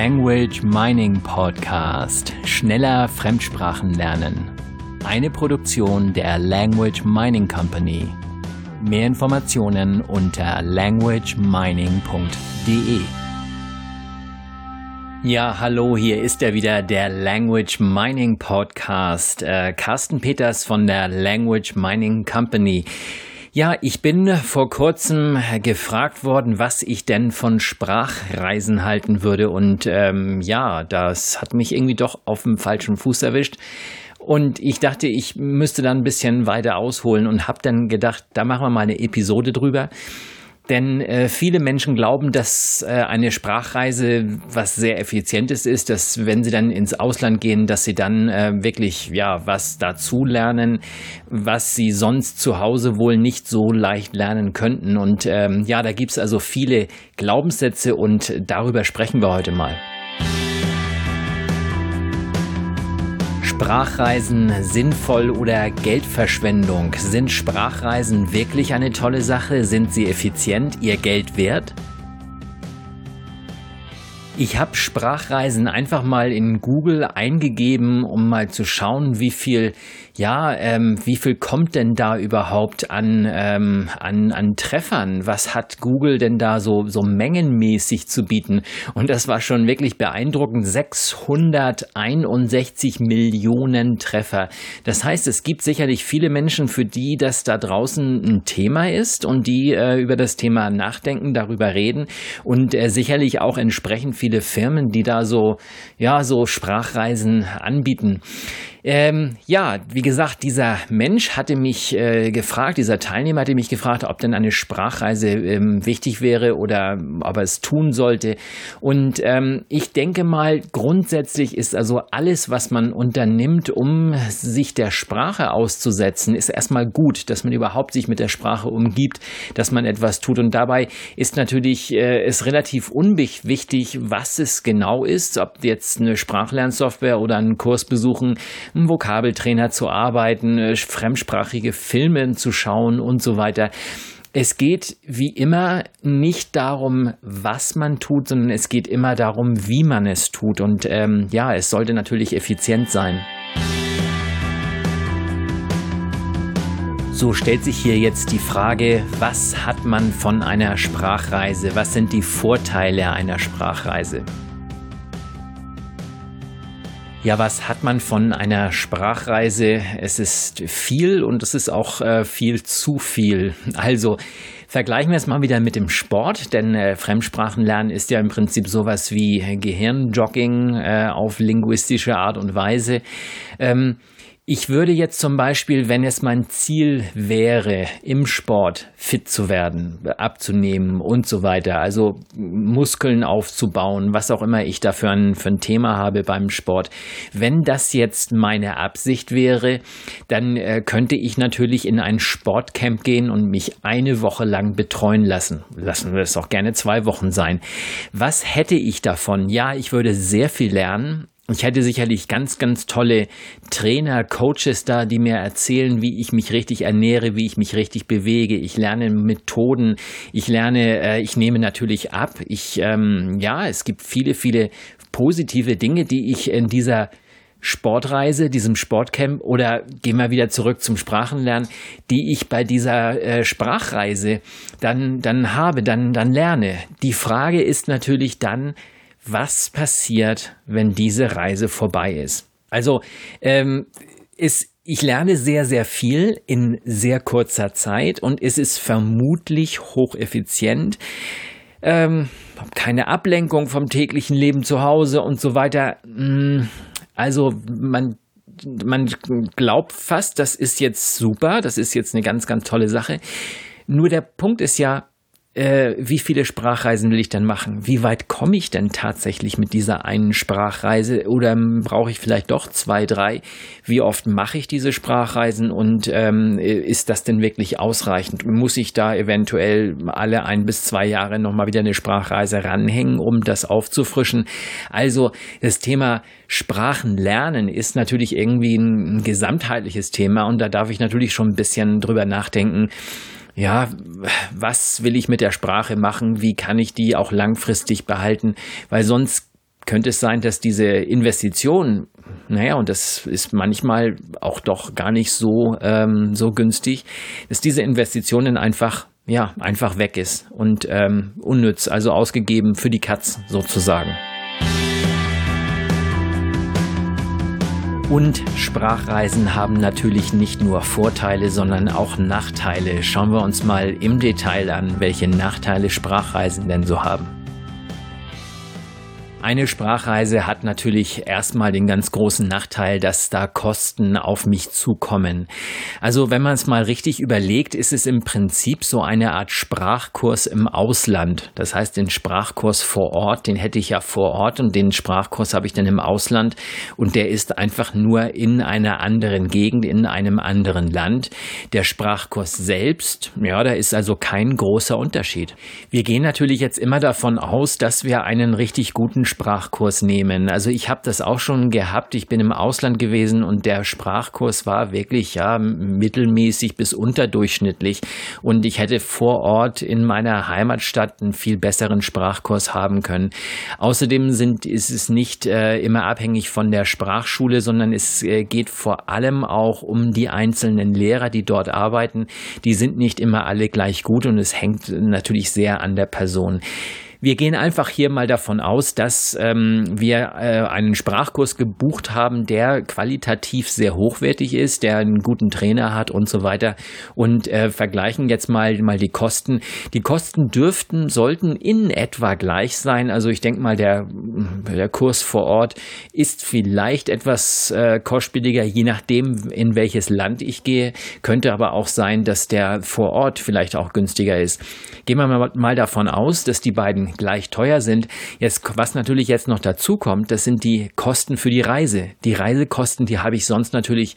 Language Mining Podcast. Schneller Fremdsprachen lernen. Eine Produktion der Language Mining Company. Mehr Informationen unter languagemining.de. Ja, hallo, hier ist er wieder, der Language Mining Podcast. Äh, Carsten Peters von der Language Mining Company. Ja, ich bin vor kurzem gefragt worden, was ich denn von Sprachreisen halten würde. Und ähm, ja, das hat mich irgendwie doch auf dem falschen Fuß erwischt. Und ich dachte, ich müsste dann ein bisschen weiter ausholen und habe dann gedacht, da machen wir mal eine Episode drüber. Denn äh, viele Menschen glauben, dass äh, eine Sprachreise was sehr effizientes ist, dass wenn sie dann ins Ausland gehen, dass sie dann äh, wirklich ja was dazu lernen, was sie sonst zu Hause wohl nicht so leicht lernen könnten. Und ähm, ja, da gibt's also viele Glaubenssätze und darüber sprechen wir heute mal. Sprachreisen sinnvoll oder Geldverschwendung? Sind Sprachreisen wirklich eine tolle Sache? Sind sie effizient, ihr Geld wert? Ich habe Sprachreisen einfach mal in Google eingegeben, um mal zu schauen, wie viel, ja, ähm, wie viel kommt denn da überhaupt an, ähm, an, an Treffern? Was hat Google denn da so, so mengenmäßig zu bieten? Und das war schon wirklich beeindruckend. 661 Millionen Treffer. Das heißt, es gibt sicherlich viele Menschen, für die das da draußen ein Thema ist und die äh, über das Thema nachdenken, darüber reden und äh, sicherlich auch entsprechend viele Firmen, die da so, ja, so Sprachreisen anbieten. Ähm, ja, wie gesagt, dieser Mensch hatte mich äh, gefragt, dieser Teilnehmer hatte mich gefragt, ob denn eine Sprachreise ähm, wichtig wäre oder ob er es tun sollte. Und ähm, ich denke mal, grundsätzlich ist also alles, was man unternimmt, um sich der Sprache auszusetzen, ist erstmal gut, dass man überhaupt sich mit der Sprache umgibt, dass man etwas tut. Und dabei ist natürlich äh, es relativ unwichtig, was es genau ist, ob jetzt eine Sprachlernsoftware oder einen Kurs besuchen einen Vokabeltrainer zu arbeiten, äh, fremdsprachige Filme zu schauen und so weiter. Es geht wie immer nicht darum, was man tut, sondern es geht immer darum, wie man es tut. Und ähm, ja, es sollte natürlich effizient sein. So stellt sich hier jetzt die Frage, was hat man von einer Sprachreise? Was sind die Vorteile einer Sprachreise? Ja, was hat man von einer Sprachreise? Es ist viel und es ist auch äh, viel zu viel. Also vergleichen wir es mal wieder mit dem Sport, denn äh, Fremdsprachenlernen ist ja im Prinzip sowas wie Gehirnjogging äh, auf linguistische Art und Weise. Ähm, ich würde jetzt zum Beispiel, wenn es mein Ziel wäre, im Sport fit zu werden, abzunehmen und so weiter, also Muskeln aufzubauen, was auch immer ich dafür ein, für ein Thema habe beim Sport, wenn das jetzt meine Absicht wäre, dann äh, könnte ich natürlich in ein Sportcamp gehen und mich eine Woche lang betreuen lassen. Lassen wir es auch gerne zwei Wochen sein. Was hätte ich davon? Ja, ich würde sehr viel lernen ich hätte sicherlich ganz, ganz tolle Trainer, Coaches da, die mir erzählen, wie ich mich richtig ernähre, wie ich mich richtig bewege. Ich lerne Methoden. Ich lerne, äh, ich nehme natürlich ab. Ich, ähm, ja, es gibt viele, viele positive Dinge, die ich in dieser Sportreise, diesem Sportcamp oder gehen wir wieder zurück zum Sprachenlernen, die ich bei dieser äh, Sprachreise dann, dann habe, dann, dann lerne. Die Frage ist natürlich dann, was passiert, wenn diese Reise vorbei ist. Also ähm, ist, ich lerne sehr, sehr viel in sehr kurzer Zeit und es ist vermutlich hocheffizient. Ähm, keine Ablenkung vom täglichen Leben zu Hause und so weiter. Hm, also man man glaubt fast, das ist jetzt super, das ist jetzt eine ganz, ganz tolle Sache. Nur der Punkt ist ja, äh, wie viele Sprachreisen will ich denn machen? Wie weit komme ich denn tatsächlich mit dieser einen Sprachreise? Oder brauche ich vielleicht doch zwei, drei? Wie oft mache ich diese Sprachreisen und ähm, ist das denn wirklich ausreichend? Muss ich da eventuell alle ein bis zwei Jahre nochmal wieder eine Sprachreise ranhängen, um das aufzufrischen? Also das Thema Sprachenlernen ist natürlich irgendwie ein gesamtheitliches Thema und da darf ich natürlich schon ein bisschen drüber nachdenken, ja, was will ich mit der Sprache machen? Wie kann ich die auch langfristig behalten? Weil sonst könnte es sein, dass diese Investition, naja, und das ist manchmal auch doch gar nicht so, ähm, so günstig, dass diese Investitionen einfach ja, einfach weg ist und ähm, unnütz, also ausgegeben für die Katz sozusagen. Und Sprachreisen haben natürlich nicht nur Vorteile, sondern auch Nachteile. Schauen wir uns mal im Detail an, welche Nachteile Sprachreisen denn so haben. Eine Sprachreise hat natürlich erstmal den ganz großen Nachteil, dass da Kosten auf mich zukommen. Also wenn man es mal richtig überlegt, ist es im Prinzip so eine Art Sprachkurs im Ausland. Das heißt, den Sprachkurs vor Ort, den hätte ich ja vor Ort und den Sprachkurs habe ich dann im Ausland und der ist einfach nur in einer anderen Gegend, in einem anderen Land. Der Sprachkurs selbst, ja, da ist also kein großer Unterschied. Wir gehen natürlich jetzt immer davon aus, dass wir einen richtig guten Sprachkurs nehmen. Also ich habe das auch schon gehabt. Ich bin im Ausland gewesen und der Sprachkurs war wirklich ja mittelmäßig bis unterdurchschnittlich und ich hätte vor Ort in meiner Heimatstadt einen viel besseren Sprachkurs haben können. Außerdem sind ist es nicht äh, immer abhängig von der Sprachschule, sondern es äh, geht vor allem auch um die einzelnen Lehrer, die dort arbeiten. Die sind nicht immer alle gleich gut und es hängt natürlich sehr an der Person. Wir gehen einfach hier mal davon aus, dass ähm, wir äh, einen Sprachkurs gebucht haben, der qualitativ sehr hochwertig ist, der einen guten Trainer hat und so weiter und äh, vergleichen jetzt mal, mal die Kosten. Die Kosten dürften, sollten in etwa gleich sein. Also ich denke mal, der, der Kurs vor Ort ist vielleicht etwas äh, kostspieliger, je nachdem, in welches Land ich gehe. Könnte aber auch sein, dass der vor Ort vielleicht auch günstiger ist. Gehen wir mal davon aus, dass die beiden gleich teuer sind. Jetzt, was natürlich jetzt noch dazu kommt, das sind die Kosten für die Reise. Die Reisekosten, die habe ich sonst natürlich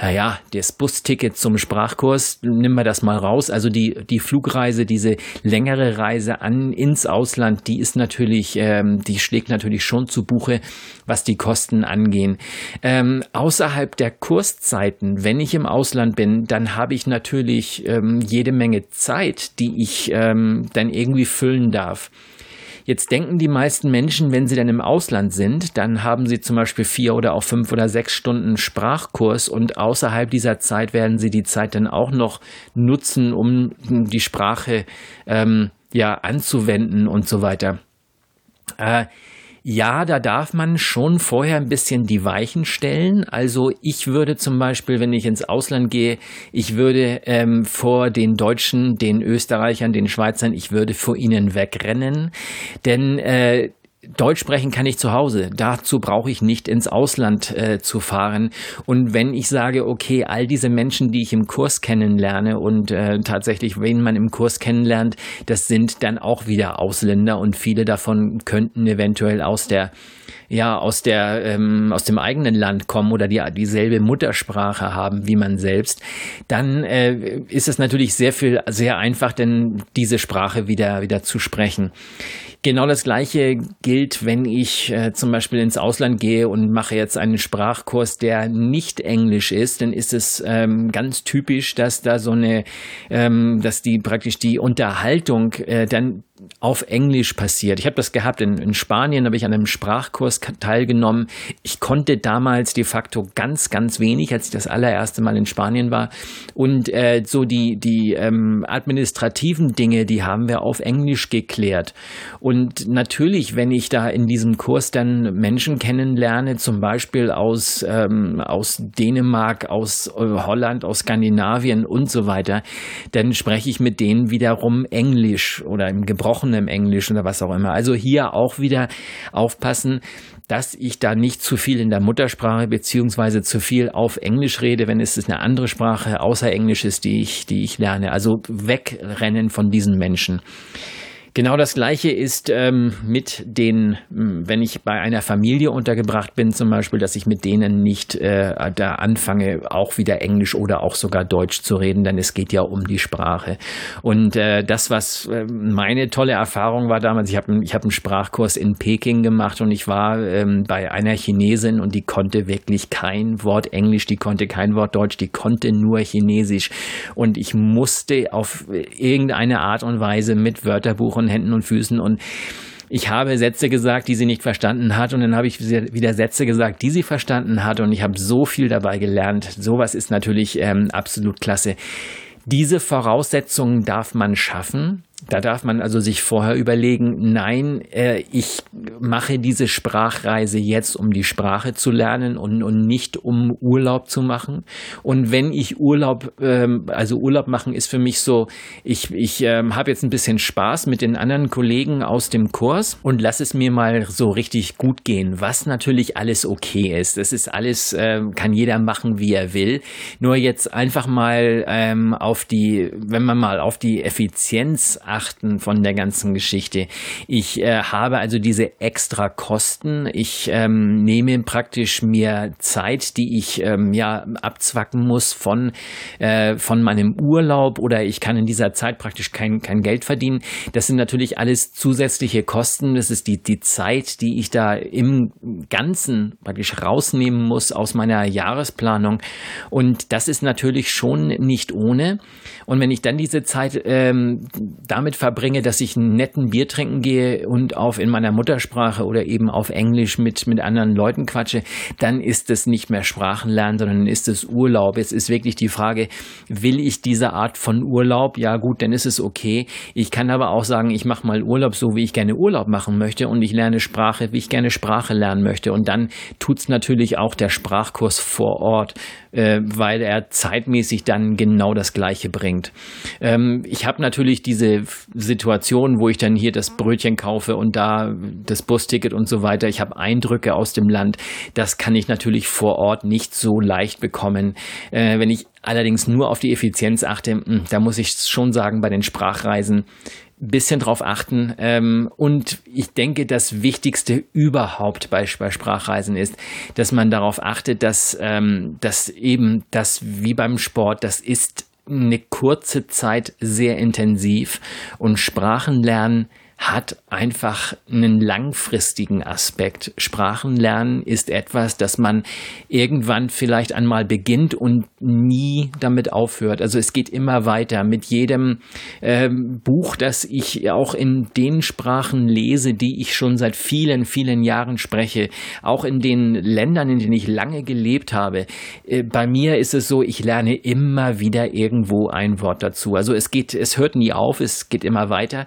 naja, das Busticket zum Sprachkurs, nimm wir das mal raus. Also die, die Flugreise, diese längere Reise an ins Ausland, die ist natürlich, ähm, die schlägt natürlich schon zu Buche, was die Kosten angehen. Ähm, außerhalb der Kurszeiten, wenn ich im Ausland bin, dann habe ich natürlich ähm, jede Menge Zeit, die ich ähm, dann irgendwie füllen darf. Jetzt denken die meisten Menschen, wenn sie dann im Ausland sind, dann haben sie zum Beispiel vier oder auch fünf oder sechs Stunden Sprachkurs und außerhalb dieser Zeit werden sie die Zeit dann auch noch nutzen, um die Sprache ähm, ja anzuwenden und so weiter. Äh, ja, da darf man schon vorher ein bisschen die Weichen stellen. Also ich würde zum Beispiel, wenn ich ins Ausland gehe, ich würde ähm, vor den Deutschen, den Österreichern, den Schweizern, ich würde vor ihnen wegrennen. Denn äh, Deutsch sprechen kann ich zu Hause. Dazu brauche ich nicht ins Ausland äh, zu fahren. Und wenn ich sage, okay, all diese Menschen, die ich im Kurs kennenlerne und äh, tatsächlich, wen man im Kurs kennenlernt, das sind dann auch wieder Ausländer und viele davon könnten eventuell aus der ja aus der ähm, aus dem eigenen Land kommen oder die dieselbe Muttersprache haben wie man selbst, dann äh, ist es natürlich sehr viel sehr einfach, denn diese Sprache wieder wieder zu sprechen. Genau das Gleiche gilt, wenn ich äh, zum Beispiel ins Ausland gehe und mache jetzt einen Sprachkurs, der nicht Englisch ist, dann ist es ähm, ganz typisch, dass da so eine, ähm, dass die praktisch die Unterhaltung äh, dann auf Englisch passiert. Ich habe das gehabt in, in Spanien, habe ich an einem Sprachkurs teilgenommen. Ich konnte damals de facto ganz, ganz wenig, als ich das allererste Mal in Spanien war. Und äh, so die, die ähm, administrativen Dinge, die haben wir auf Englisch geklärt. Und natürlich, wenn ich da in diesem Kurs dann Menschen kennenlerne, zum Beispiel aus, ähm, aus Dänemark, aus äh, Holland, aus Skandinavien und so weiter, dann spreche ich mit denen wiederum Englisch oder im Gebrauch gesprochenem Englisch oder was auch immer. Also hier auch wieder aufpassen, dass ich da nicht zu viel in der Muttersprache beziehungsweise zu viel auf Englisch rede, wenn es eine andere Sprache außer Englisch ist, die ich, die ich lerne. Also wegrennen von diesen Menschen. Genau das Gleiche ist ähm, mit den, hm, wenn ich bei einer Familie untergebracht bin, zum Beispiel, dass ich mit denen nicht äh, da anfange, auch wieder Englisch oder auch sogar Deutsch zu reden, denn es geht ja um die Sprache. Und äh, das, was äh, meine tolle Erfahrung war damals, ich habe ich hab einen Sprachkurs in Peking gemacht und ich war ähm, bei einer Chinesin und die konnte wirklich kein Wort Englisch, die konnte kein Wort Deutsch, die konnte nur Chinesisch. Und ich musste auf irgendeine Art und Weise mit Wörterbuch und Händen und Füßen und ich habe Sätze gesagt, die sie nicht verstanden hat und dann habe ich wieder Sätze gesagt, die sie verstanden hat und ich habe so viel dabei gelernt. Sowas ist natürlich ähm, absolut klasse. Diese Voraussetzungen darf man schaffen. Da darf man also sich vorher überlegen, nein, äh, ich mache diese Sprachreise jetzt, um die Sprache zu lernen und, und nicht um Urlaub zu machen. Und wenn ich Urlaub, ähm, also Urlaub machen ist für mich so, ich, ich ähm, habe jetzt ein bisschen Spaß mit den anderen Kollegen aus dem Kurs und lass es mir mal so richtig gut gehen, was natürlich alles okay ist. Das ist alles, äh, kann jeder machen, wie er will. Nur jetzt einfach mal ähm, auf die, wenn man mal auf die Effizienz achten von der ganzen Geschichte. Ich äh, habe also diese extra Kosten. Ich ähm, nehme praktisch mir Zeit, die ich ähm, ja abzwacken muss von, äh, von meinem Urlaub oder ich kann in dieser Zeit praktisch kein, kein Geld verdienen. Das sind natürlich alles zusätzliche Kosten. Das ist die, die Zeit, die ich da im Ganzen praktisch rausnehmen muss aus meiner Jahresplanung. Und das ist natürlich schon nicht ohne. Und wenn ich dann diese Zeit ähm, damit verbringe, dass ich einen netten Bier trinken gehe und auf in meiner Muttersprache oder eben auf Englisch mit, mit anderen Leuten quatsche, dann ist es nicht mehr Sprachenlernen, sondern ist es Urlaub. Es ist wirklich die Frage, will ich diese Art von Urlaub? Ja gut, dann ist es okay. Ich kann aber auch sagen, ich mache mal Urlaub so, wie ich gerne Urlaub machen möchte und ich lerne Sprache, wie ich gerne Sprache lernen möchte. Und dann tut's natürlich auch der Sprachkurs vor Ort, äh, weil er zeitmäßig dann genau das Gleiche bringt bringt. Ähm, ich habe natürlich diese Situation, wo ich dann hier das Brötchen kaufe und da das Busticket und so weiter. Ich habe Eindrücke aus dem Land. Das kann ich natürlich vor Ort nicht so leicht bekommen. Äh, wenn ich allerdings nur auf die Effizienz achte, hm, da muss ich schon sagen, bei den Sprachreisen bisschen drauf achten. Ähm, und ich denke, das Wichtigste überhaupt bei, bei Sprachreisen ist, dass man darauf achtet, dass, ähm, dass eben das wie beim Sport, das ist eine kurze Zeit sehr intensiv und Sprachenlernen hat einfach einen langfristigen Aspekt. Sprachenlernen ist etwas, das man irgendwann vielleicht einmal beginnt und nie damit aufhört. Also es geht immer weiter. Mit jedem äh, Buch, das ich auch in den Sprachen lese, die ich schon seit vielen, vielen Jahren spreche, auch in den Ländern, in denen ich lange gelebt habe, äh, bei mir ist es so, ich lerne immer wieder irgendwo ein Wort dazu. Also es geht, es hört nie auf, es geht immer weiter.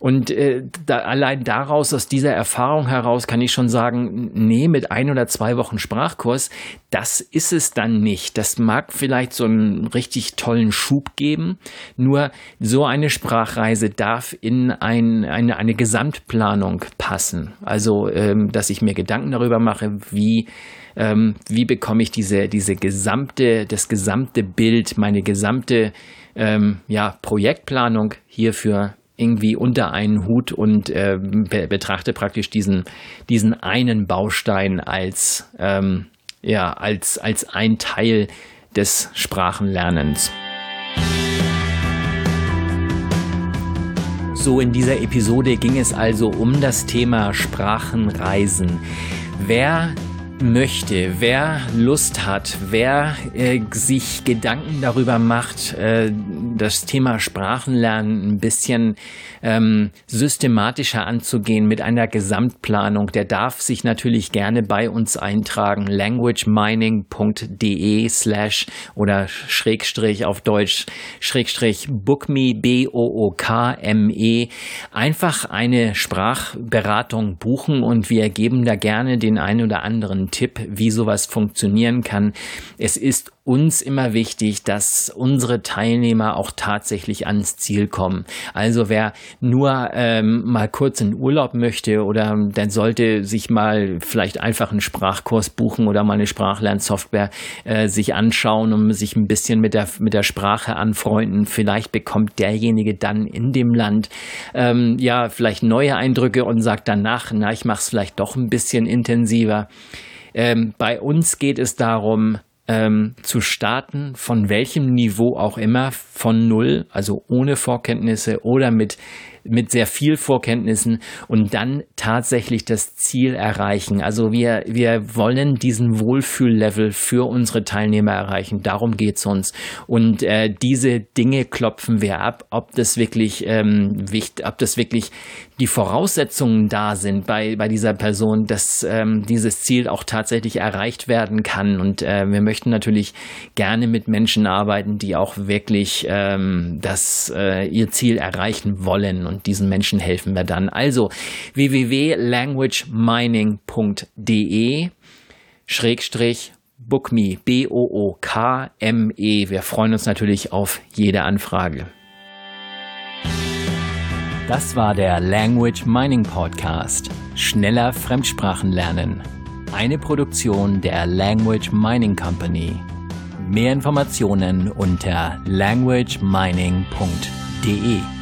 Und äh, da, allein daraus, aus dieser Erfahrung heraus, kann ich schon sagen, nee, mit ein oder zwei Wochen Sprachkurs, das ist es dann nicht. Das mag vielleicht so einen richtig tollen Schub geben, nur so eine Sprachreise darf in ein, eine, eine Gesamtplanung passen. Also, ähm, dass ich mir Gedanken darüber mache, wie ähm, wie bekomme ich diese, diese gesamte, das gesamte Bild, meine gesamte ähm, ja, Projektplanung hierfür irgendwie unter einen Hut und äh, be betrachte praktisch diesen, diesen einen Baustein als, ähm, ja, als, als ein Teil des Sprachenlernens. So, in dieser Episode ging es also um das Thema Sprachenreisen. Wer möchte, wer Lust hat, wer äh, sich Gedanken darüber macht, äh, das Thema Sprachenlernen ein bisschen ähm, systematischer anzugehen mit einer Gesamtplanung, der darf sich natürlich gerne bei uns eintragen. languagemining.de slash oder Schrägstrich auf Deutsch Schrägstrich bookme B-O-O-K-M-E einfach eine Sprachberatung buchen und wir geben da gerne den einen oder anderen Tipp, wie sowas funktionieren kann. Es ist uns immer wichtig, dass unsere Teilnehmer auch tatsächlich ans Ziel kommen. Also wer nur ähm, mal kurz in Urlaub möchte oder dann sollte sich mal vielleicht einfach einen Sprachkurs buchen oder mal eine Sprachlernsoftware äh, sich anschauen, um sich ein bisschen mit der, mit der Sprache anfreunden. Vielleicht bekommt derjenige dann in dem Land ähm, ja vielleicht neue Eindrücke und sagt danach, na, ich mache es vielleicht doch ein bisschen intensiver. Ähm, bei uns geht es darum, ähm, zu starten, von welchem Niveau auch immer, von null, also ohne Vorkenntnisse oder mit mit sehr viel Vorkenntnissen und dann tatsächlich das Ziel erreichen. Also wir, wir wollen diesen Wohlfühllevel für unsere Teilnehmer erreichen. Darum geht's uns. Und äh, diese Dinge klopfen wir ab, ob das wirklich ähm, wichtig, ob das wirklich die Voraussetzungen da sind bei, bei dieser Person, dass ähm, dieses Ziel auch tatsächlich erreicht werden kann. Und äh, wir möchten natürlich gerne mit Menschen arbeiten, die auch wirklich ähm, das, äh, ihr Ziel erreichen wollen. Und diesen Menschen helfen wir dann. Also www.languagemining.de Schrägstrich Bookme, B-O-O-K-M-E. Wir freuen uns natürlich auf jede Anfrage. Das war der Language Mining Podcast. Schneller Fremdsprachen lernen. Eine Produktion der Language Mining Company. Mehr Informationen unter languagemining.de.